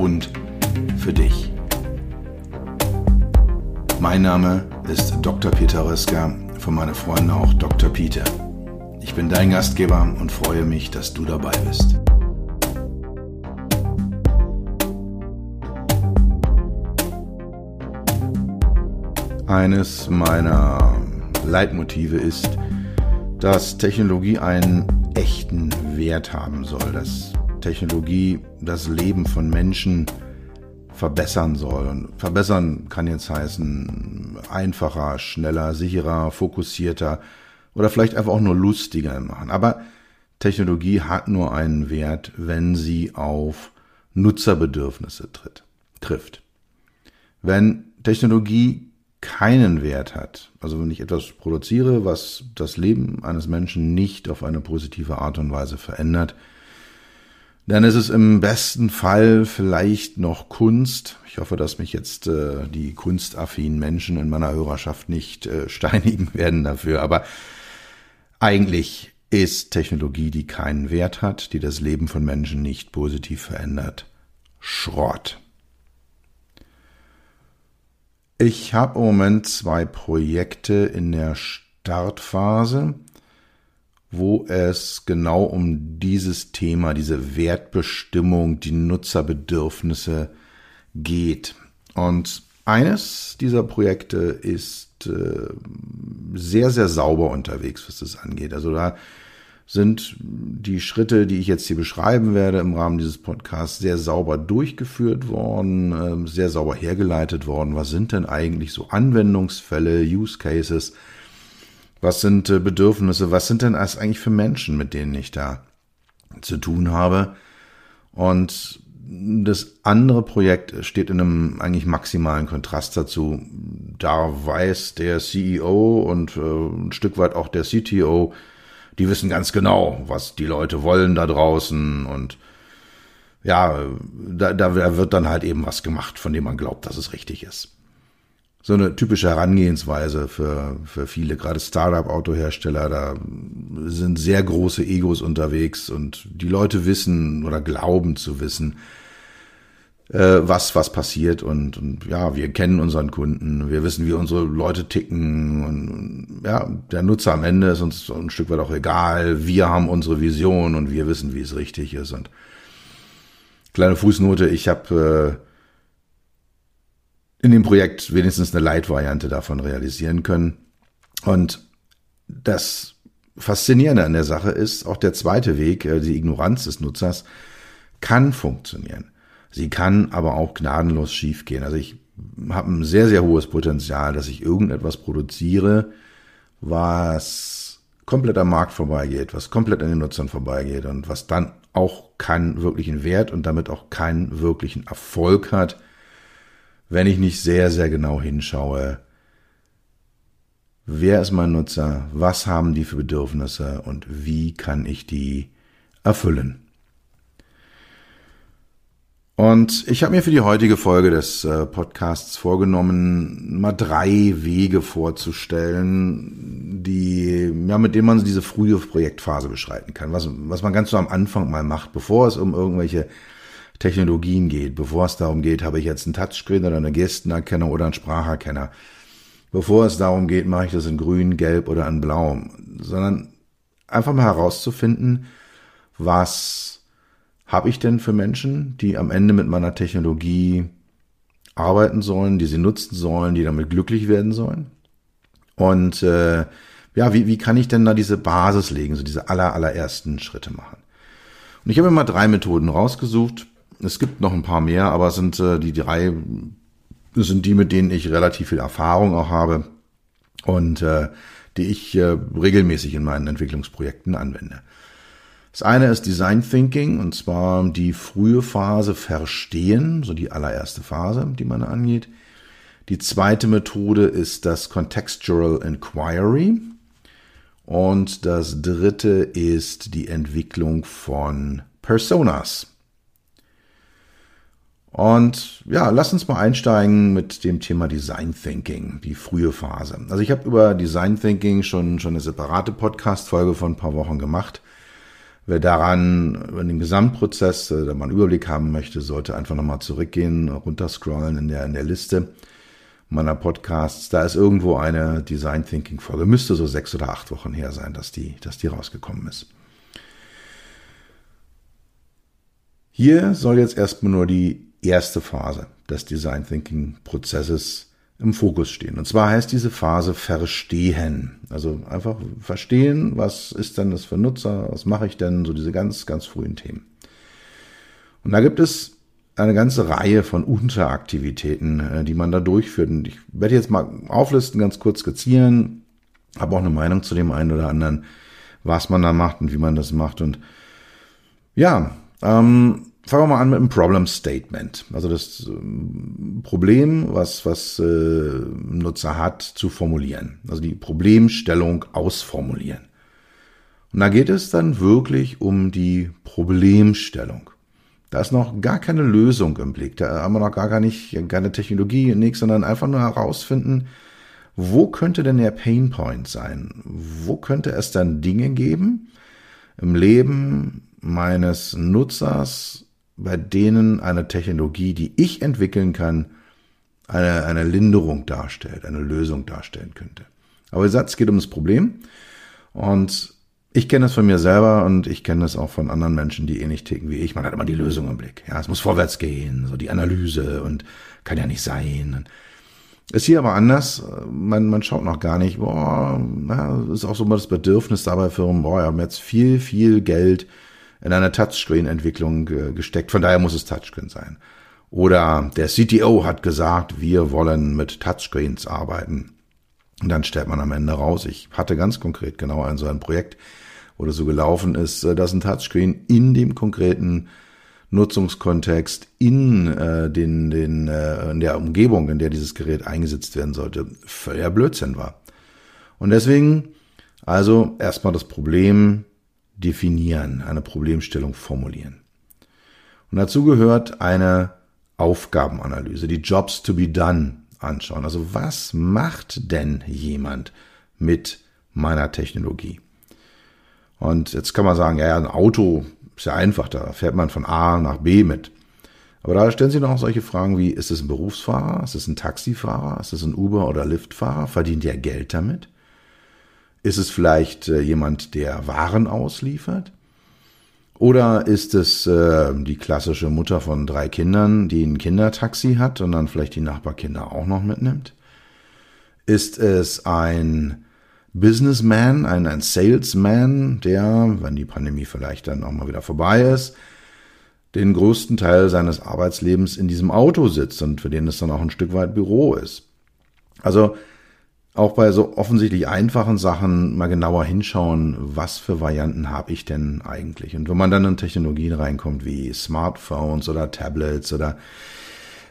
und für dich. Mein Name ist Dr. Peter Röska, von meinen Freunden auch Dr. Peter. Ich bin dein Gastgeber und freue mich, dass du dabei bist. Eines meiner Leitmotive ist, dass Technologie einen echten Wert haben soll, dass Technologie das Leben von Menschen verbessern soll. Und verbessern kann jetzt heißen einfacher, schneller, sicherer, fokussierter oder vielleicht einfach auch nur lustiger machen. Aber Technologie hat nur einen Wert, wenn sie auf Nutzerbedürfnisse tritt, trifft. Wenn Technologie keinen Wert hat, also wenn ich etwas produziere, was das Leben eines Menschen nicht auf eine positive Art und Weise verändert, dann ist es im besten Fall vielleicht noch Kunst. Ich hoffe, dass mich jetzt äh, die kunstaffinen Menschen in meiner Hörerschaft nicht äh, steinigen werden dafür. Aber eigentlich ist Technologie, die keinen Wert hat, die das Leben von Menschen nicht positiv verändert, Schrott. Ich habe im Moment zwei Projekte in der Startphase, wo es genau um dieses Thema, diese Wertbestimmung, die Nutzerbedürfnisse geht. Und eines dieser Projekte ist äh, sehr, sehr sauber unterwegs, was das angeht. Also da sind die Schritte, die ich jetzt hier beschreiben werde im Rahmen dieses Podcasts, sehr sauber durchgeführt worden, ähm, sehr sauber hergeleitet worden. Was sind denn eigentlich so Anwendungsfälle, Use Cases? Was sind äh, Bedürfnisse? Was sind denn eigentlich für Menschen, mit denen ich da zu tun habe? Und das andere Projekt steht in einem eigentlich maximalen Kontrast dazu. Da weiß der CEO und äh, ein Stück weit auch der CTO, die wissen ganz genau, was die Leute wollen da draußen und ja, da, da wird dann halt eben was gemacht, von dem man glaubt, dass es richtig ist. So eine typische Herangehensweise für, für viele, gerade Startup-Autohersteller, da sind sehr große Egos unterwegs und die Leute wissen oder glauben zu wissen, äh, was, was passiert. Und, und ja, wir kennen unseren Kunden, wir wissen, wie unsere Leute ticken. Und ja, der Nutzer am Ende ist uns ein Stück weit auch egal, wir haben unsere Vision und wir wissen, wie es richtig ist. Und kleine Fußnote, ich habe äh, in dem Projekt wenigstens eine Light-Variante davon realisieren können und das Faszinierende an der Sache ist, auch der zweite Weg, äh, die Ignoranz des Nutzers, kann funktionieren. Sie kann aber auch gnadenlos schiefgehen. Also ich habe ein sehr, sehr hohes Potenzial, dass ich irgendetwas produziere, was komplett am Markt vorbeigeht, was komplett an den Nutzern vorbeigeht und was dann auch keinen wirklichen Wert und damit auch keinen wirklichen Erfolg hat, wenn ich nicht sehr, sehr genau hinschaue, wer ist mein Nutzer, was haben die für Bedürfnisse und wie kann ich die erfüllen. Und ich habe mir für die heutige Folge des äh, Podcasts vorgenommen, mal drei Wege vorzustellen, die, ja, mit denen man diese frühe Projektphase beschreiten kann. Was, was man ganz so am Anfang mal macht, bevor es um irgendwelche Technologien geht, bevor es darum geht, habe ich jetzt einen Touchscreen oder eine Gestenerkennung oder einen Spracherkenner. Bevor es darum geht, mache ich das in grün, gelb oder in blau, sondern einfach mal herauszufinden, was habe ich denn für Menschen, die am Ende mit meiner Technologie arbeiten sollen, die sie nutzen sollen, die damit glücklich werden sollen? Und äh, ja, wie, wie kann ich denn da diese Basis legen, so diese aller, allerersten Schritte machen? Und ich habe mir mal drei Methoden rausgesucht. Es gibt noch ein paar mehr, aber sind äh, die drei, sind die, mit denen ich relativ viel Erfahrung auch habe und äh, die ich äh, regelmäßig in meinen Entwicklungsprojekten anwende. Das eine ist Design Thinking und zwar die frühe Phase verstehen, so die allererste Phase, die man angeht. Die zweite Methode ist das Contextual Inquiry. Und das dritte ist die Entwicklung von Personas. Und ja, lass uns mal einsteigen mit dem Thema Design Thinking, die frühe Phase. Also ich habe über Design Thinking schon, schon eine separate Podcast-Folge von ein paar Wochen gemacht. Wer daran in dem Gesamtprozess äh, da mal einen Überblick haben möchte, sollte einfach nochmal zurückgehen, runterscrollen in der, in der Liste meiner Podcasts. Da ist irgendwo eine Design Thinking Folge. Müsste so sechs oder acht Wochen her sein, dass die, dass die rausgekommen ist. Hier soll jetzt erstmal nur die erste Phase des Design Thinking Prozesses im Fokus stehen. Und zwar heißt diese Phase Verstehen. Also einfach verstehen, was ist denn das für Nutzer, was mache ich denn, so diese ganz, ganz frühen Themen. Und da gibt es eine ganze Reihe von Unteraktivitäten, äh, die man da durchführt. Und ich werde jetzt mal auflisten, ganz kurz skizzieren, habe auch eine Meinung zu dem einen oder anderen, was man da macht und wie man das macht. Und ja, ähm, fangen wir mal an mit einem Problem Statement. Also das ähm, Problem, was, was äh, ein Nutzer hat, zu formulieren. Also die Problemstellung ausformulieren. Und da geht es dann wirklich um die Problemstellung. Da ist noch gar keine Lösung im Blick. Da haben wir noch gar, gar nicht, keine Technologie, nichts, sondern einfach nur herausfinden, wo könnte denn der Painpoint sein? Wo könnte es dann Dinge geben im Leben meines Nutzers, bei denen eine Technologie, die ich entwickeln kann, eine, eine Linderung darstellt, eine Lösung darstellen könnte. Aber der Satz geht um das Problem und ich kenne das von mir selber und ich kenne das auch von anderen Menschen, die ähnlich ticken wie ich. Man hat immer die Lösung im Blick. Ja, es muss vorwärts gehen, so die Analyse und kann ja nicht sein. Ist hier aber anders. Man, man schaut noch gar nicht, boah, na, ist auch so mal das Bedürfnis dabei Firmen, boah, wir haben jetzt viel, viel Geld in eine Touchscreen-Entwicklung gesteckt. Von daher muss es Touchscreen sein. Oder der CTO hat gesagt, wir wollen mit Touchscreens arbeiten. Und dann stellt man am Ende raus, ich hatte ganz konkret genau ein so ein Projekt, wo das so gelaufen ist, äh, dass ein Touchscreen in dem konkreten Nutzungskontext in äh, den, den äh, in der Umgebung, in der dieses Gerät eingesetzt werden sollte, völliger Blödsinn war. Und deswegen also erstmal das Problem definieren, eine Problemstellung formulieren. Und dazu gehört eine Aufgabenanalyse, die Jobs to be done anschauen. Also was macht denn jemand mit meiner Technologie? Und jetzt kann man sagen, ja, ein Auto ist ja einfach, da fährt man von A nach B mit. Aber da stellen sich noch solche Fragen wie, ist es ein Berufsfahrer? Ist es ein Taxifahrer? Ist es ein Uber- oder Liftfahrer? Verdient der Geld damit? Ist es vielleicht äh, jemand, der Waren ausliefert? Oder ist es äh, die klassische Mutter von drei Kindern, die ein Kindertaxi hat und dann vielleicht die Nachbarkinder auch noch mitnimmt? Ist es ein Businessman, ein, ein Salesman, der, wenn die Pandemie vielleicht dann auch mal wieder vorbei ist, den größten Teil seines Arbeitslebens in diesem Auto sitzt und für den es dann auch ein Stück weit Büro ist? Also auch bei so offensichtlich einfachen Sachen mal genauer hinschauen, was für Varianten habe ich denn eigentlich? Und wenn man dann in Technologien reinkommt wie Smartphones oder Tablets oder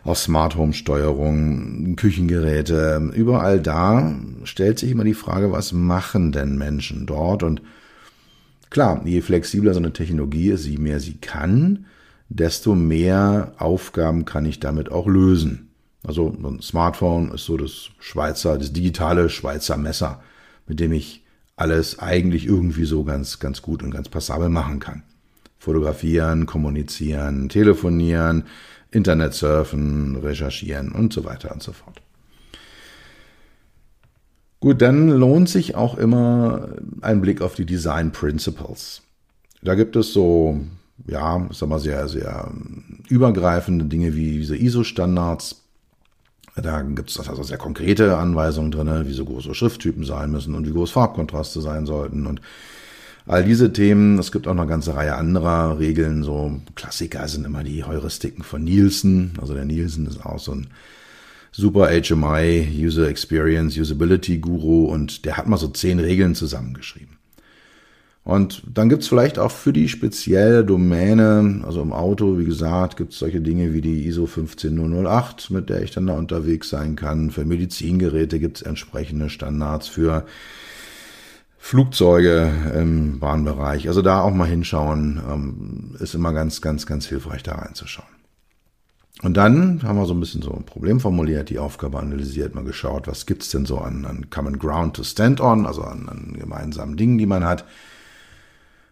auch Smart Home Steuerung, Küchengeräte, überall da stellt sich immer die Frage, was machen denn Menschen dort? Und klar, je flexibler so eine Technologie ist, je mehr sie kann, desto mehr Aufgaben kann ich damit auch lösen. Also ein Smartphone ist so das Schweizer, das digitale Schweizer Messer, mit dem ich alles eigentlich irgendwie so ganz, ganz gut und ganz passabel machen kann. Fotografieren, kommunizieren, telefonieren, Internet surfen, recherchieren und so weiter und so fort. Gut, dann lohnt sich auch immer ein Blick auf die Design Principles. Da gibt es so, ja, sag mal, sehr, sehr übergreifende Dinge wie diese ISO-Standards, da gibt es also sehr konkrete Anweisungen drin, wie so große Schrifttypen sein müssen und wie groß Farbkontraste sein sollten und all diese Themen. Es gibt auch noch eine ganze Reihe anderer Regeln. So Klassiker sind immer die Heuristiken von Nielsen. Also der Nielsen ist auch so ein super HMI, User Experience, Usability Guru und der hat mal so zehn Regeln zusammengeschrieben. Und dann gibt's vielleicht auch für die spezielle Domäne, also im Auto, wie gesagt, gibt's solche Dinge wie die ISO 15008, mit der ich dann da unterwegs sein kann. Für Medizingeräte gibt's entsprechende Standards für Flugzeuge im Bahnbereich. Also da auch mal hinschauen, ähm, ist immer ganz, ganz, ganz hilfreich da reinzuschauen. Und dann haben wir so ein bisschen so ein Problem formuliert, die Aufgabe analysiert, mal geschaut, was gibt's denn so an, an Common Ground to Stand on, also an, an gemeinsamen Dingen, die man hat.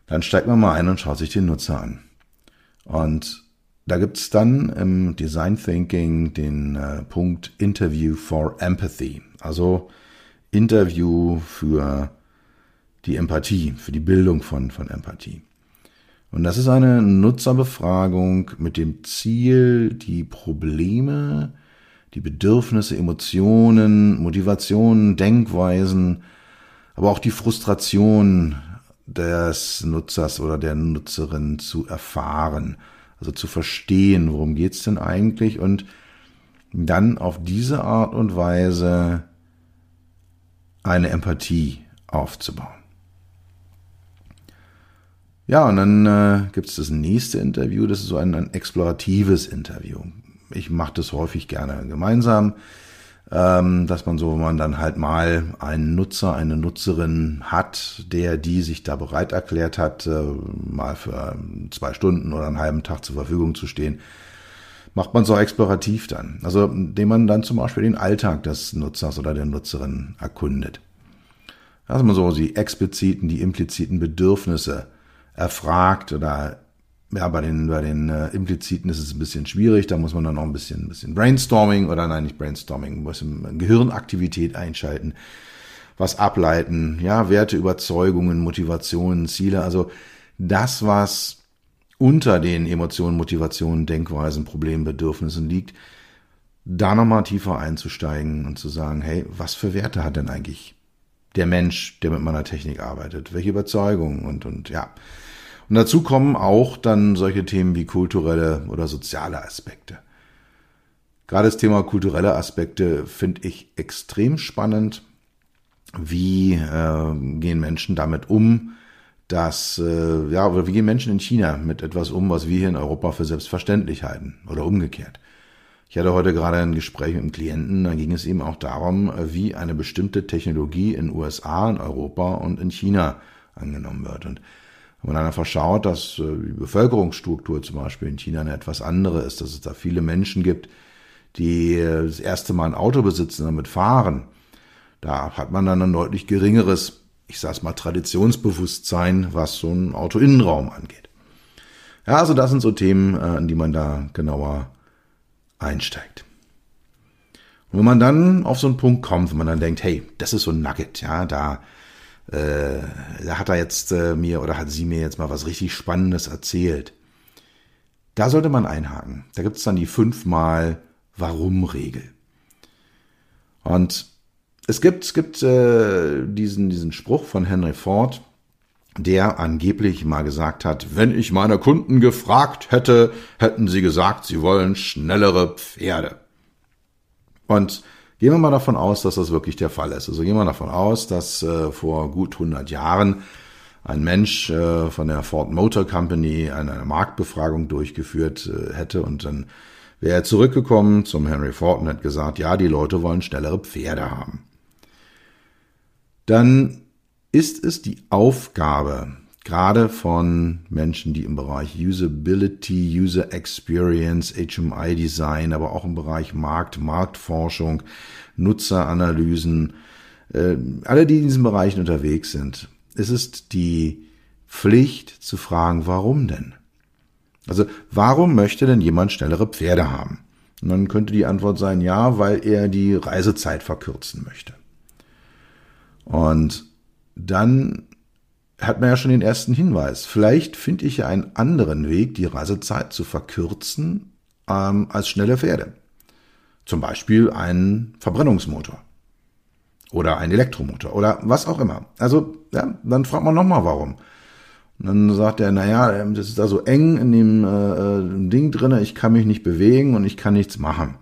Dann steigt man mal ein und schaut sich den Nutzer an. Und da gibt's dann im Design Thinking den äh, Punkt Interview for Empathy, also Interview für die Empathie, für die Bildung von, von Empathie. Und das ist eine Nutzerbefragung mit dem Ziel, die Probleme, die Bedürfnisse, Emotionen, Motivationen, Denkweisen, aber auch die Frustration des Nutzers oder der Nutzerin zu erfahren, also zu verstehen, worum geht's denn eigentlich und dann auf diese Art und Weise eine Empathie aufzubauen. Ja, und dann äh, gibt es das nächste Interview, das ist so ein, ein exploratives Interview. Ich mache das häufig gerne gemeinsam, ähm, dass man so, wenn man dann halt mal einen Nutzer, eine Nutzerin hat, der die sich da bereit erklärt hat, äh, mal für zwei Stunden oder einen halben Tag zur Verfügung zu stehen, macht man so explorativ dann. Also, indem man dann zum Beispiel den Alltag des Nutzers oder der Nutzerin erkundet. Dass man so die expliziten, die impliziten Bedürfnisse erfragt oder ja, bei den, bei den äh, Impliziten ist es ein bisschen schwierig, da muss man dann noch ein bisschen, ein bisschen Brainstorming oder nein, nicht Brainstorming, muss Gehirnaktivität einschalten, was ableiten, ja, Werte, Überzeugungen, Motivationen, Ziele, also das, was unter den Emotionen, Motivationen, Denkweisen, Problemen, Bedürfnissen liegt, da nochmal tiefer einzusteigen und zu sagen, hey, was für Werte hat denn eigentlich der Mensch, der mit meiner Technik arbeitet? Welche Überzeugungen und, und ja, und dazu kommen auch dann solche Themen wie kulturelle oder soziale Aspekte. Gerade das Thema kulturelle Aspekte finde ich extrem spannend. Wie äh, gehen Menschen damit um, dass, äh, ja, oder wie gehen Menschen in China mit etwas um, was wir hier in Europa für selbstverständlich halten oder umgekehrt. Ich hatte heute gerade ein Gespräch mit einem Klienten, da ging es eben auch darum, wie eine bestimmte Technologie in USA, in Europa und in China angenommen wird. Und wenn man dann einfach schaut, dass äh, die Bevölkerungsstruktur zum Beispiel in China eine etwas andere ist, dass es da viele Menschen gibt, die äh, das erste Mal ein Auto besitzen und damit fahren, da hat man dann ein deutlich geringeres, ich sag's mal, Traditionsbewusstsein, was so ein Autoinnenraum angeht. Ja, also das sind so Themen, äh, in die man da genauer einsteigt. Und wenn man dann auf so einen Punkt kommt, wenn man dann denkt, hey, das ist so ein Nugget, ja, da äh, da hat er jetzt äh, mir oder hat sie mir jetzt mal was richtig Spannendes erzählt. Da sollte man einhaken. Da gibt es dann die fünfmal Warum-Regel. Und es gibt, es gibt äh, diesen, diesen Spruch von Henry Ford, der angeblich mal gesagt hat, wenn ich meine Kunden gefragt hätte, hätten sie gesagt, sie wollen schnellere Pferde. Und Gehen wir mal davon aus, dass das wirklich der Fall ist. Also gehen wir davon aus, dass äh, vor gut 100 Jahren ein Mensch äh, von der Ford Motor Company eine, Marktbefragung durchgeführt äh, hätte und dann wäre er zurückgekommen zum Henry Ford und hat gesagt, ja, die Leute wollen schnellere Pferde haben. Dann ist es die Aufgabe gerade von Menschen, die im Bereich Usability, User Experience, HMI Design, aber auch im Bereich Markt, Marktforschung, Nutzeranalysen, äh, alle, die in diesen Bereichen unterwegs sind. Es ist die Pflicht zu fragen, warum denn? Also, warum möchte denn jemand schnellere Pferde haben? Und dann könnte die Antwort sein, ja, weil er die Reisezeit verkürzen möchte. Und dann hat man ja schon den ersten Hinweis. Vielleicht finde ich ja einen anderen Weg, die Reisezeit zu verkürzen ähm, als schnelle Pferde. Zum Beispiel einen Verbrennungsmotor oder ein Elektromotor oder was auch immer. Also ja, dann fragt man nochmal, warum. Und dann sagt er, naja, ähm, das ist da so eng in dem äh, äh Ding drinne, ich kann mich nicht bewegen und ich kann nichts machen.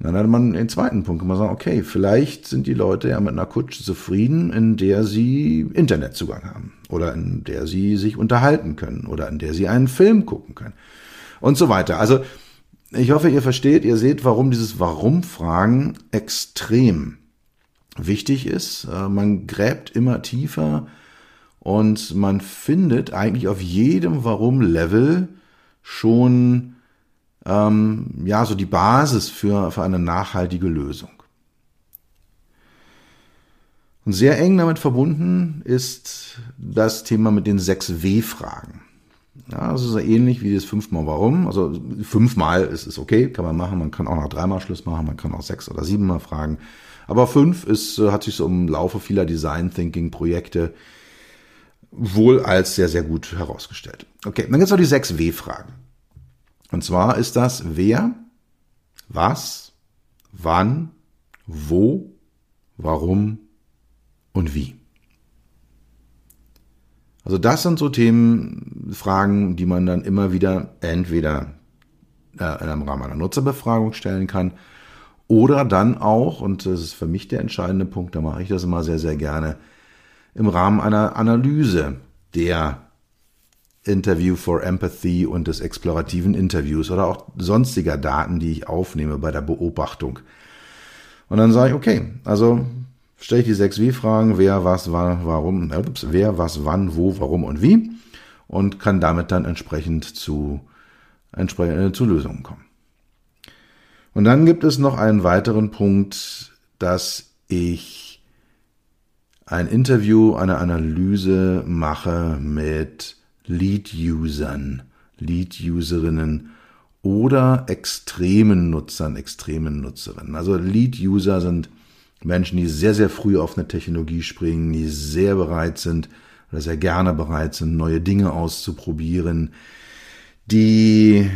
Dann hat man den zweiten Punkt, kann man sagen, okay, vielleicht sind die Leute ja mit einer Kutsche zufrieden, in der sie Internetzugang haben oder in der Sie sich unterhalten können oder in der Sie einen Film gucken können und so weiter. Also ich hoffe, ihr versteht, ihr seht, warum dieses Warum-Fragen extrem wichtig ist. Äh, man gräbt immer tiefer und man findet eigentlich auf jedem Warum-Level schon ähm, ja so die Basis für, für eine nachhaltige Lösung. Und sehr eng damit verbunden ist das Thema mit den sechs W-Fragen. Ja, das ist so ähnlich wie das fünfmal Warum. Also fünfmal ist es okay, kann man machen. Man kann auch noch dreimal Schluss machen, man kann auch sechs oder siebenmal fragen. Aber fünf ist, äh, hat sich so im Laufe vieler Design Thinking Projekte wohl als sehr, sehr gut herausgestellt. Okay, dann gibt es noch die sechs W-Fragen. Und zwar ist das wer, was, wann, wo, warum und wie. Also das sind so Themen, Fragen, die man dann immer wieder entweder äh, im Rahmen einer Nutzerbefragung stellen kann oder dann auch, und das ist für mich der entscheidende Punkt, da mache ich das immer sehr, sehr gerne, im Rahmen einer Analyse der Interview for Empathy und des explorativen Interviews oder auch sonstiger Daten, die ich aufnehme bei der Beobachtung. Und dann sage ich, okay, also stelle ich die sechs Wie-Fragen, wer, was, wann, warum, ups, wer, was, wann, wo, warum und wie und kann damit dann entsprechend zu, entsprechend äh, zu Lösungen kommen. Und dann gibt es noch einen weiteren Punkt, dass ich ein Interview, eine Analyse mache mit Lead-Usern, Lead-Userinnen oder extremen Nutzern, extremen Nutzerinnen. Also Lead-User sind Menschen, die sehr, sehr früh auf eine Technologie springen, die sehr bereit sind oder sehr gerne bereit sind, neue Dinge auszuprobieren, die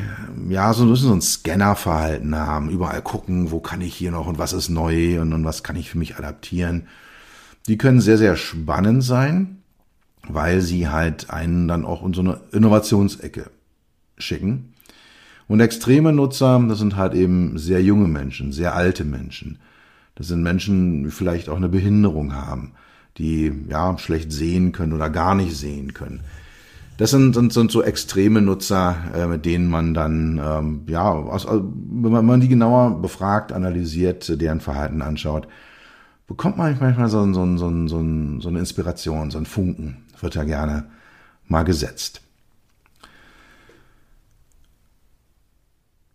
ja so ein bisschen so ein Scannerverhalten haben, überall gucken, wo kann ich hier noch und was ist neu und, und was kann ich für mich adaptieren. Die können sehr, sehr spannend sein, weil sie halt einen dann auch in so eine Innovationsecke schicken. Und extreme Nutzer, das sind halt eben sehr junge Menschen, sehr alte Menschen. Das sind Menschen, die vielleicht auch eine Behinderung haben, die ja schlecht sehen können oder gar nicht sehen können. Das sind, sind, sind so extreme Nutzer, äh, mit denen man dann, ähm, ja, aus, wenn man die genauer befragt, analysiert, deren Verhalten anschaut, bekommt man manchmal so, so, so, so, so eine Inspiration, so ein Funken, wird ja gerne mal gesetzt.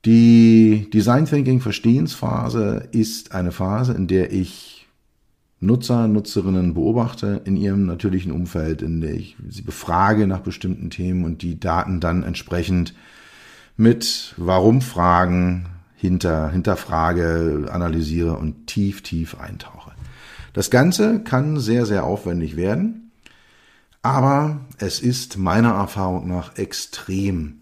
Die Design Thinking Verstehensphase ist eine Phase, in der ich Nutzer, Nutzerinnen beobachte in ihrem natürlichen Umfeld, in der ich sie befrage nach bestimmten Themen und die Daten dann entsprechend mit Warum-Fragen hinter, hinterfrage, analysiere und tief, tief eintauche. Das Ganze kann sehr, sehr aufwendig werden, aber es ist meiner Erfahrung nach extrem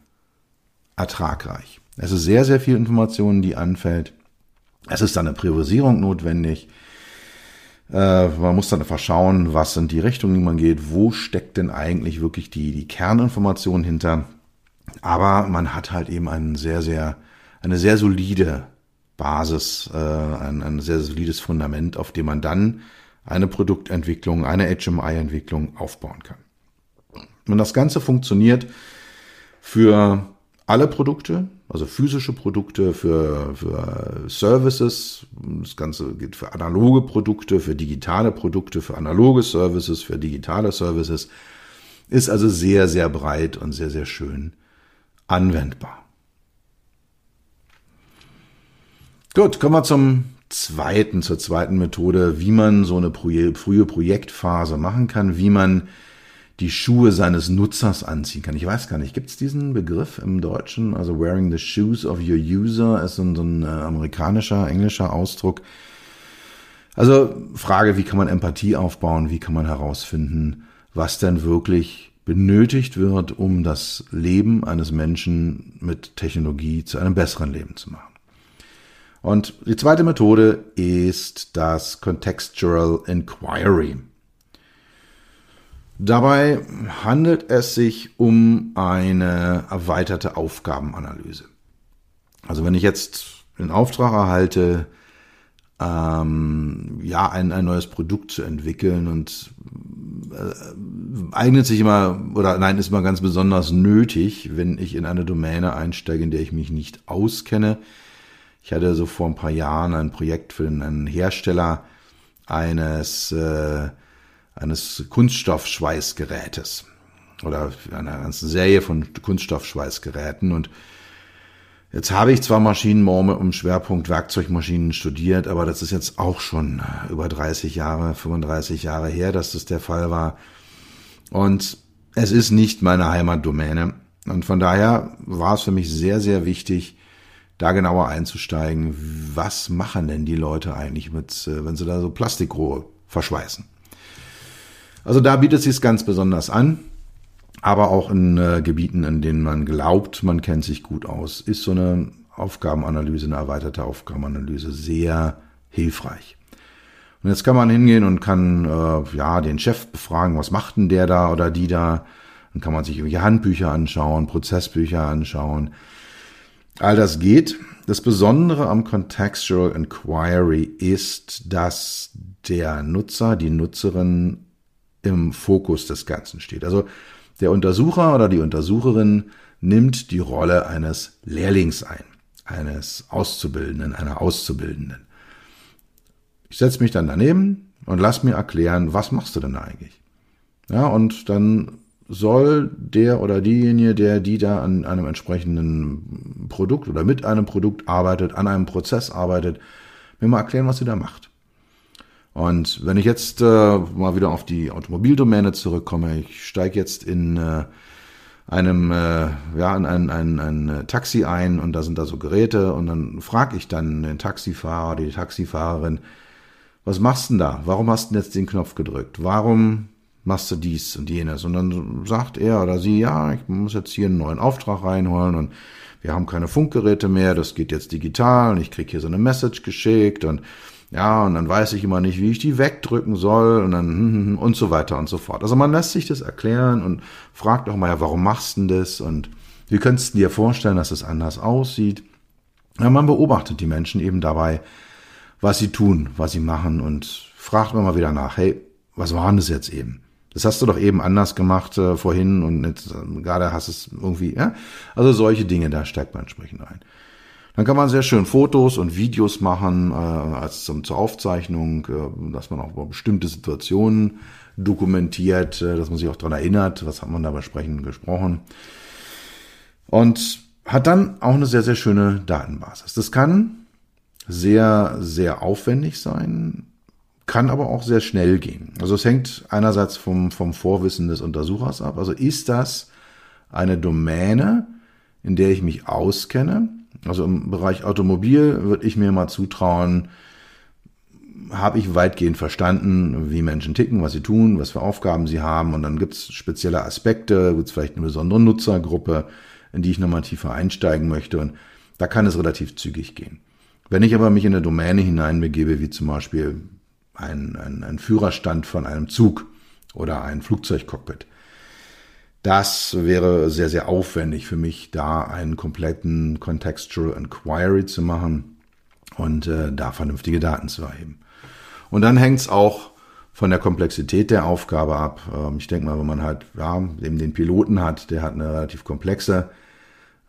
ertragreich. Es ist sehr, sehr viel Information, die anfällt. Es ist dann eine Priorisierung notwendig. Äh, man muss dann einfach schauen, was sind die Richtungen, die man geht, wo steckt denn eigentlich wirklich die, die Kerninformation hinter. Aber man hat halt eben ein sehr, sehr, eine sehr solide Basis, äh, ein, ein sehr solides Fundament, auf dem man dann eine Produktentwicklung, eine HMI-Entwicklung aufbauen kann. Und das Ganze funktioniert für alle Produkte, also physische Produkte für, für Services. Das Ganze geht für analoge Produkte, für digitale Produkte, für analoge Services, für digitale Services. Ist also sehr, sehr breit und sehr, sehr schön anwendbar. Gut, kommen wir zum zweiten, zur zweiten Methode, wie man so eine frühe Projektphase machen kann, wie man die Schuhe seines Nutzers anziehen kann. Ich weiß gar nicht, gibt es diesen Begriff im Deutschen? Also wearing the shoes of your user ist so ein, so ein äh, amerikanischer, englischer Ausdruck. Also Frage, wie kann man Empathie aufbauen? Wie kann man herausfinden, was denn wirklich benötigt wird, um das Leben eines Menschen mit Technologie zu einem besseren Leben zu machen? Und die zweite Methode ist das Contextual Inquiry. Dabei handelt es sich um eine erweiterte Aufgabenanalyse. Also wenn ich jetzt den Auftrag erhalte, ähm, ja, ein, ein neues Produkt zu entwickeln und äh, eignet sich immer, oder nein, ist mal ganz besonders nötig, wenn ich in eine Domäne einsteige, in der ich mich nicht auskenne. Ich hatte so vor ein paar Jahren ein Projekt für einen Hersteller eines, äh, eines Kunststoffschweißgerätes oder einer ganzen Serie von Kunststoffschweißgeräten und Jetzt habe ich zwar Maschinenbau im Schwerpunkt Werkzeugmaschinen studiert, aber das ist jetzt auch schon über 30 Jahre, 35 Jahre her, dass das der Fall war. Und es ist nicht meine Heimatdomäne. Und von daher war es für mich sehr, sehr wichtig, da genauer einzusteigen. Was machen denn die Leute eigentlich mit, äh, wenn sie da so Plastikrohre verschweißen? Also da bietet es sich ganz besonders an aber auch in äh, Gebieten, in denen man glaubt, man kennt sich gut aus, ist so eine Aufgabenanalyse, eine erweiterte Aufgabenanalyse sehr hilfreich. Und jetzt kann man hingehen und kann äh, ja den Chef befragen, was macht denn der da oder die da? Dann kann man sich irgendwelche Handbücher anschauen, Prozessbücher anschauen. All das geht. Das Besondere am Contextual Inquiry ist, dass der Nutzer, die Nutzerin im Fokus des Ganzen steht. Also der Untersucher oder die Untersucherin nimmt die Rolle eines Lehrlings ein, eines Auszubildenden, einer Auszubildenden. Ich setze mich dann daneben und lass mir erklären, was machst du denn eigentlich? Ja, und dann soll der oder diejenige, der die da an einem entsprechenden Produkt oder mit einem Produkt arbeitet, an einem Prozess arbeitet, mir mal erklären, was sie da macht. Und wenn ich jetzt äh, mal wieder auf die Automobildomäne zurückkomme, ich steige jetzt in äh, einem äh, ja in ein, ein, ein Taxi ein und da sind da so Geräte und dann frage ich dann den Taxifahrer, die Taxifahrerin, was machst du denn da? Warum hast du denn jetzt den Knopf gedrückt? Warum machst du dies und jenes? Und dann sagt er oder sie, ja, ich muss jetzt hier einen neuen Auftrag reinholen und wir haben keine Funkgeräte mehr, das geht jetzt digital und ich krieg hier so eine Message geschickt und ja, und dann weiß ich immer nicht, wie ich die wegdrücken soll und dann und so weiter und so fort. Also man lässt sich das erklären und fragt auch mal, ja, warum machst du denn das und wie könntest du dir vorstellen, dass es anders aussieht? Ja, man beobachtet die Menschen eben dabei, was sie tun, was sie machen und fragt immer mal wieder nach, hey, was war denn das jetzt eben? Das hast du doch eben anders gemacht äh, vorhin und jetzt, äh, gerade hast es irgendwie, ja? Also solche Dinge, da steigt man entsprechend ein. Dann kann man sehr schön Fotos und Videos machen äh, als zum, zur Aufzeichnung, äh, dass man auch bestimmte Situationen dokumentiert, äh, dass man sich auch daran erinnert, was hat man da besprechen gesprochen. Und hat dann auch eine sehr, sehr schöne Datenbasis. Das kann sehr, sehr aufwendig sein, kann aber auch sehr schnell gehen. Also es hängt einerseits vom, vom Vorwissen des Untersuchers ab. Also ist das eine Domäne, in der ich mich auskenne, also im Bereich Automobil würde ich mir mal zutrauen, habe ich weitgehend verstanden, wie Menschen ticken, was sie tun, was für Aufgaben sie haben. Und dann gibt es spezielle Aspekte, gibt es vielleicht eine besondere Nutzergruppe, in die ich nochmal tiefer einsteigen möchte. Und da kann es relativ zügig gehen. Wenn ich aber mich in eine Domäne hineinbegebe, wie zum Beispiel ein, ein, ein Führerstand von einem Zug oder ein Flugzeugcockpit, das wäre sehr, sehr aufwendig für mich, da einen kompletten Contextual Inquiry zu machen und äh, da vernünftige Daten zu erheben. Und dann hängt es auch von der Komplexität der Aufgabe ab. Ähm, ich denke mal, wenn man halt ja, eben den Piloten hat, der hat eine relativ komplexe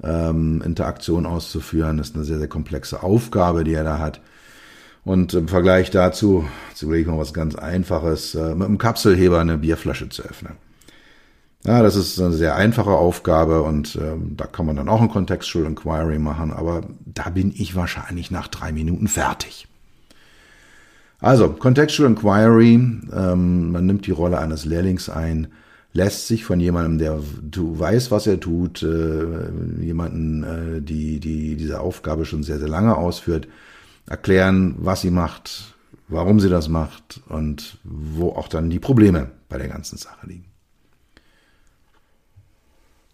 ähm, Interaktion auszuführen. Das ist eine sehr, sehr komplexe Aufgabe, die er da hat. Und im Vergleich dazu, jetzt überlege ich mal was ganz Einfaches, äh, mit einem Kapselheber eine Bierflasche zu öffnen. Ja, das ist eine sehr einfache Aufgabe und ähm, da kann man dann auch ein Contextual Inquiry machen, aber da bin ich wahrscheinlich nach drei Minuten fertig. Also, Contextual Inquiry, ähm, man nimmt die Rolle eines Lehrlings ein, lässt sich von jemandem, der weiß, was er tut, äh, jemanden, äh, die, die diese Aufgabe schon sehr, sehr lange ausführt, erklären, was sie macht, warum sie das macht und wo auch dann die Probleme bei der ganzen Sache liegen.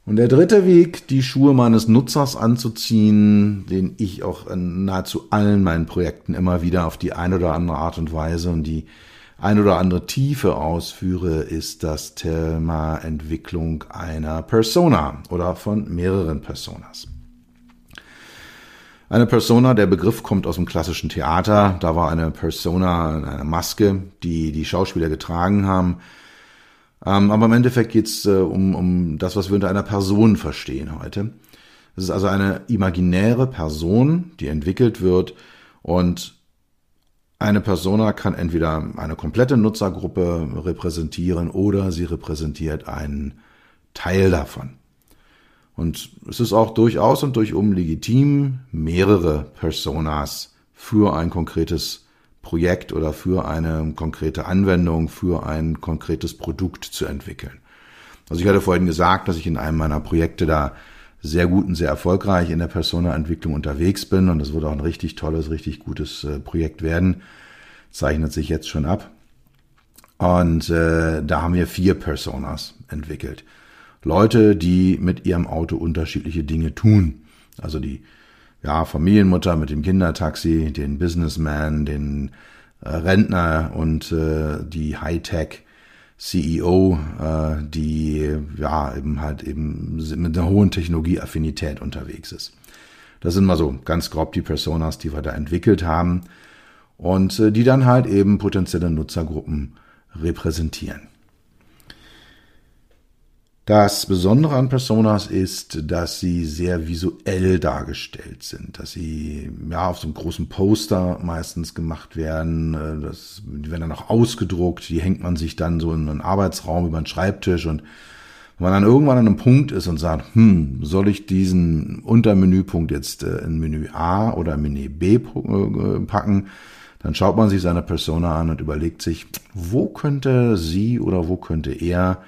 Und der dritte Weg, die Schuhe meines Nutzers anzuziehen, den ich auch in nahezu allen meinen Projekten immer wieder auf die eine oder andere Art und Weise und die ein oder andere Tiefe ausführe, ist das Thema Entwicklung einer Persona oder von mehreren Personas. Eine Persona, der Begriff kommt aus dem klassischen Theater. Da war eine Persona, eine Maske, die die Schauspieler getragen haben. Ähm, aber im Endeffekt geht's äh, um, um das, was wir unter einer Person verstehen heute. Es ist also eine imaginäre Person, die entwickelt wird und eine Persona kann entweder eine komplette Nutzergruppe repräsentieren oder sie repräsentiert einen Teil davon. Und es ist auch durchaus und durchum legitim, mehrere Personas für ein konkretes Projekt oder für eine konkrete Anwendung, für ein konkretes Produkt zu entwickeln. Also ich hatte vorhin gesagt, dass ich in einem meiner Projekte da sehr gut und sehr erfolgreich in der Persona-Entwicklung unterwegs bin und das wird auch ein richtig tolles, richtig gutes äh, Projekt werden. Zeichnet sich jetzt schon ab. Und äh, da haben wir vier Personas entwickelt. Leute, die mit ihrem Auto unterschiedliche Dinge tun. Also die ja, Familienmutter mit dem Kindertaxi, den Businessman, den äh, Rentner und äh, die Hightech CEO, äh, die ja eben halt eben mit einer hohen Technologieaffinität unterwegs ist. Das sind mal so ganz grob die Personas, die wir da entwickelt haben und äh, die dann halt eben potenzielle Nutzergruppen repräsentieren. Das Besondere an Personas ist, dass sie sehr visuell dargestellt sind, dass sie ja auf so einem großen Poster meistens gemacht werden, äh, das, die werden dann auch ausgedruckt, die hängt man sich dann so in einen Arbeitsraum über den Schreibtisch und wenn man dann irgendwann an einem Punkt ist und sagt, hm, soll ich diesen Untermenüpunkt jetzt äh, in Menü A oder Menü B äh, packen, dann schaut man sich seine Persona an und überlegt sich, wo könnte sie oder wo könnte er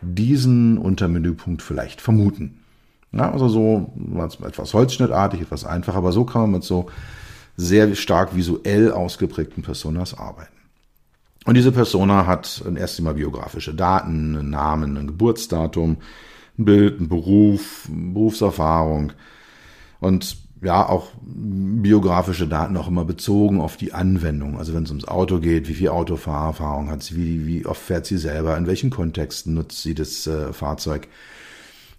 diesen Untermenüpunkt vielleicht vermuten. Ja, also so etwas holzschnittartig, etwas einfacher, aber so kann man mit so sehr stark visuell ausgeprägten Personas arbeiten. Und diese Persona hat erst einmal biografische Daten, einen Namen, ein Geburtsdatum, ein Bild, ein Beruf, Berufserfahrung und ja auch biografische Daten auch immer bezogen auf die Anwendung. Also wenn es ums Auto geht, wie viel Autofahrerfahrung hat sie, wie, wie oft fährt sie selber, in welchen Kontexten nutzt sie das äh, Fahrzeug.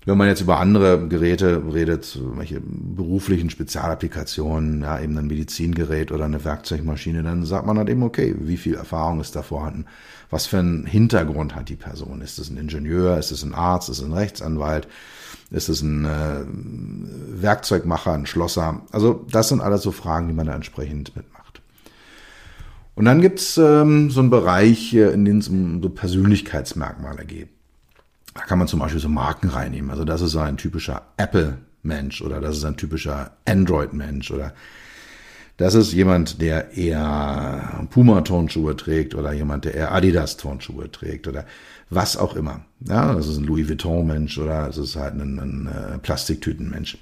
Wenn man jetzt über andere Geräte redet, welche beruflichen Spezialapplikationen, ja, eben ein Medizingerät oder eine Werkzeugmaschine, dann sagt man halt eben, okay, wie viel Erfahrung ist da vorhanden? Was für einen Hintergrund hat die Person? Ist es ein Ingenieur? Ist es ein Arzt? Ist es ein Rechtsanwalt? Ist es ein äh, Werkzeugmacher, ein Schlosser? Also das sind alles so Fragen, die man da entsprechend mitmacht. Und dann gibt's ähm, so einen Bereich, in dem es um so Persönlichkeitsmerkmale geht. Da kann man zum Beispiel so Marken reinnehmen. Also das ist ein typischer Apple-Mensch oder das ist ein typischer Android-Mensch oder das ist jemand, der eher Puma-Turnschuhe trägt oder jemand, der eher Adidas-Turnschuhe trägt oder was auch immer. Ja, das ist ein Louis Vuitton-Mensch oder es ist halt ein, ein äh, Plastiktüten-Mensch.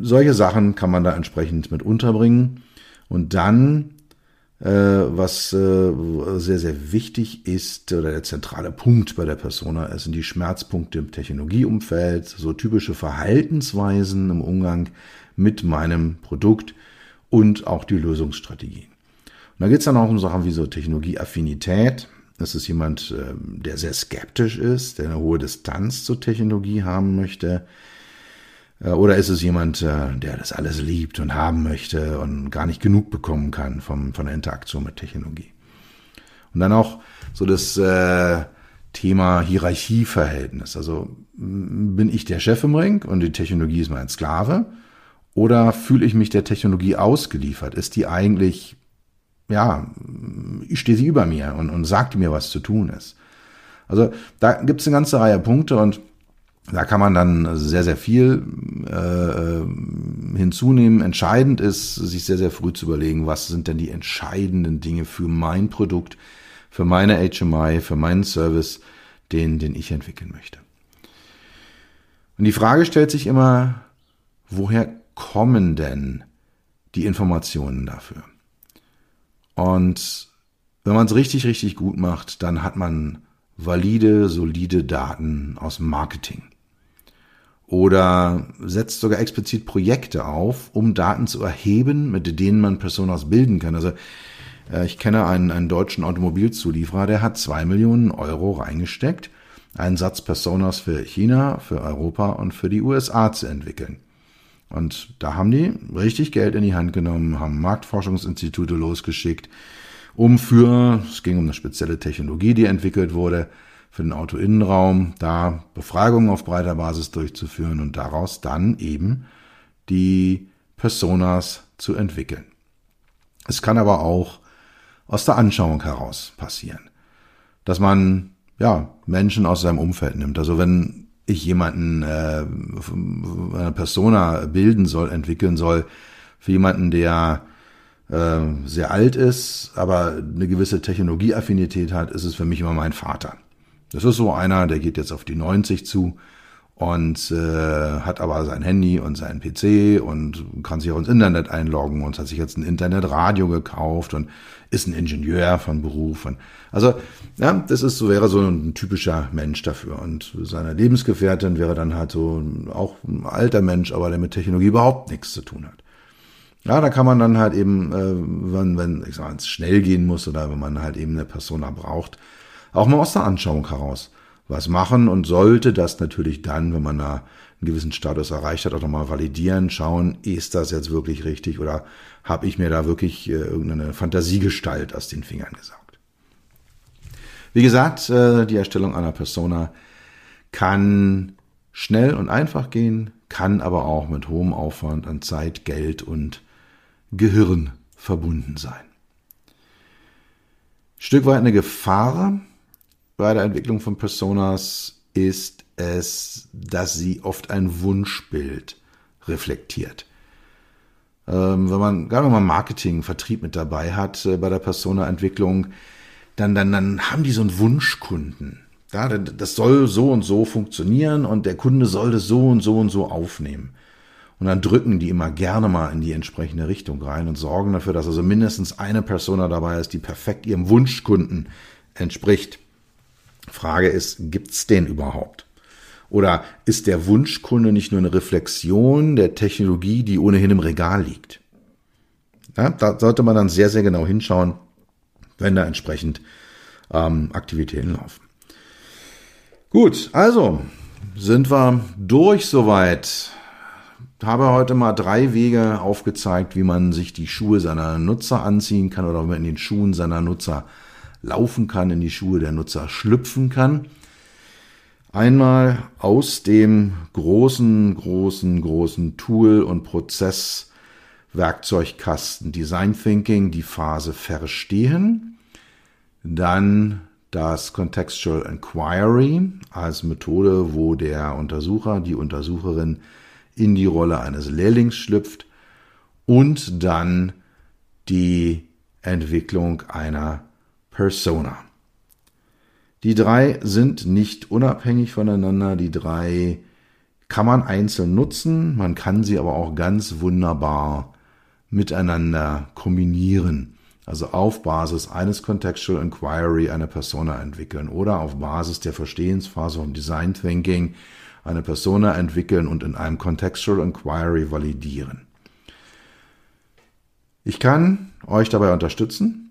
Solche Sachen kann man da entsprechend mit unterbringen. Und dann, was äh, sehr, sehr wichtig ist, oder der zentrale Punkt bei der Persona ist, sind die Schmerzpunkte im Technologieumfeld, so typische Verhaltensweisen im Umgang mit meinem Produkt und auch die Lösungsstrategien. Und da geht es dann auch um Sachen wie so Technologieaffinität, das ist jemand, ähm, der sehr skeptisch ist, der eine hohe Distanz zur Technologie haben möchte. Oder ist es jemand, äh, der das alles liebt und haben möchte und gar nicht genug bekommen kann vom, von der Interaktion mit Technologie? Und dann auch so das äh, Thema Hierarchieverhältnis. Also bin ich der Chef im Ring und die Technologie ist mein Sklave? Oder fühle ich mich der Technologie ausgeliefert? Ist die eigentlich ja, ich stehe sie über mir und, und sagte mir, was zu tun ist. Also da gibt es eine ganze Reihe Punkte und da kann man dann sehr, sehr viel äh, hinzunehmen. Entscheidend ist, sich sehr, sehr früh zu überlegen, was sind denn die entscheidenden Dinge für mein Produkt, für meine HMI, für meinen Service, den, den ich entwickeln möchte. Und die Frage stellt sich immer, woher kommen denn die Informationen dafür? Und wenn man es richtig, richtig gut macht, dann hat man valide, solide Daten aus Marketing. Oder setzt sogar explizit Projekte auf, um Daten zu erheben, mit denen man Personas bilden kann. Also äh, ich kenne einen, einen deutschen Automobilzulieferer, der hat zwei Millionen Euro reingesteckt, einen Satz Personas für China, für Europa und für die USA zu entwickeln. Und da haben die richtig Geld in die Hand genommen, haben Marktforschungsinstitute losgeschickt, um für, es ging um eine spezielle Technologie, die entwickelt wurde, für den Autoinnenraum, da Befragungen auf breiter Basis durchzuführen und daraus dann eben die Personas zu entwickeln. Es kann aber auch aus der Anschauung heraus passieren, dass man ja Menschen aus seinem Umfeld nimmt. Also wenn ich jemanden äh, eine Persona bilden soll, entwickeln soll, für jemanden, der äh, sehr alt ist, aber eine gewisse Technologieaffinität hat, ist es für mich immer mein Vater. Das ist so einer, der geht jetzt auf die 90 zu und äh, hat aber sein Handy und seinen PC und kann sich auch ins Internet einloggen und hat sich jetzt ein Internetradio gekauft und ist ein Ingenieur von Beruf. Und, also ja, das ist so wäre so ein typischer Mensch dafür und seine Lebensgefährtin wäre dann halt so auch ein alter Mensch, aber der mit Technologie überhaupt nichts zu tun hat. Ja, da kann man dann halt eben, äh, wenn, wenn ich sag, es schnell gehen muss oder wenn man halt eben eine Persona braucht, auch mal aus der Anschauung heraus was machen und sollte das natürlich dann, wenn man da einen gewissen Status erreicht hat, auch nochmal validieren, schauen, ist das jetzt wirklich richtig oder habe ich mir da wirklich äh, irgendeine Fantasiegestalt aus den Fingern gesaugt. Wie gesagt, äh, die Erstellung einer Persona kann schnell und einfach gehen, kann aber auch mit hohem Aufwand an Zeit, Geld und Gehirn verbunden sein. Stück weit eine Gefahr, bei der Entwicklung von Personas ist es, dass sie oft ein Wunschbild reflektiert. Ähm, wenn man, gerade wenn man Marketing, Vertrieb mit dabei hat äh, bei der Persona-Entwicklung, dann, dann, dann haben die so einen Wunschkunden. Ja, das soll so und so funktionieren und der Kunde soll das so und so und so aufnehmen. Und dann drücken die immer gerne mal in die entsprechende Richtung rein und sorgen dafür, dass also mindestens eine Persona dabei ist, die perfekt ihrem Wunschkunden entspricht. Frage ist, gibt's den überhaupt? Oder ist der Wunschkunde nicht nur eine Reflexion der Technologie, die ohnehin im Regal liegt? Ja, da sollte man dann sehr, sehr genau hinschauen, wenn da entsprechend ähm, Aktivitäten laufen. Gut, also sind wir durch soweit. Habe heute mal drei Wege aufgezeigt, wie man sich die Schuhe seiner Nutzer anziehen kann oder wie man in den Schuhen seiner Nutzer laufen kann, in die Schuhe der Nutzer schlüpfen kann. Einmal aus dem großen, großen, großen Tool- und Prozesswerkzeugkasten Design Thinking die Phase verstehen. Dann das Contextual Inquiry als Methode, wo der Untersucher, die Untersucherin in die Rolle eines Lehrlings schlüpft und dann die Entwicklung einer Persona. Die drei sind nicht unabhängig voneinander. Die drei kann man einzeln nutzen. Man kann sie aber auch ganz wunderbar miteinander kombinieren. Also auf Basis eines Contextual Inquiry eine Persona entwickeln oder auf Basis der Verstehensphase vom Design Thinking eine Persona entwickeln und in einem Contextual Inquiry validieren. Ich kann euch dabei unterstützen.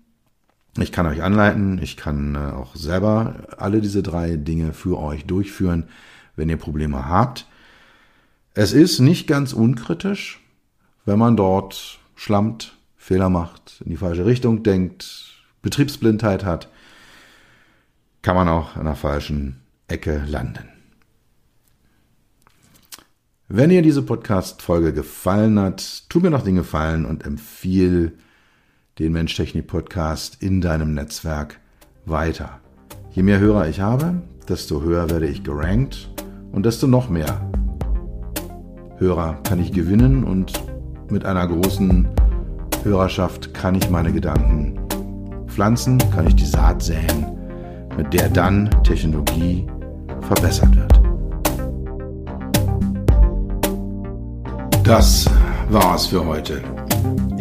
Ich kann euch anleiten, ich kann äh, auch selber alle diese drei Dinge für euch durchführen, wenn ihr Probleme habt. Es ist nicht ganz unkritisch, wenn man dort schlammt, Fehler macht, in die falsche Richtung denkt, Betriebsblindheit hat, kann man auch in der falschen Ecke landen. Wenn ihr diese Podcast-Folge gefallen hat, tu mir noch den Gefallen und empfiehl den Mensch-Technik-Podcast in deinem Netzwerk weiter. Je mehr Hörer ich habe, desto höher werde ich gerankt und desto noch mehr Hörer kann ich gewinnen und mit einer großen Hörerschaft kann ich meine Gedanken pflanzen, kann ich die Saat säen, mit der dann Technologie verbessert wird. Das war's für heute.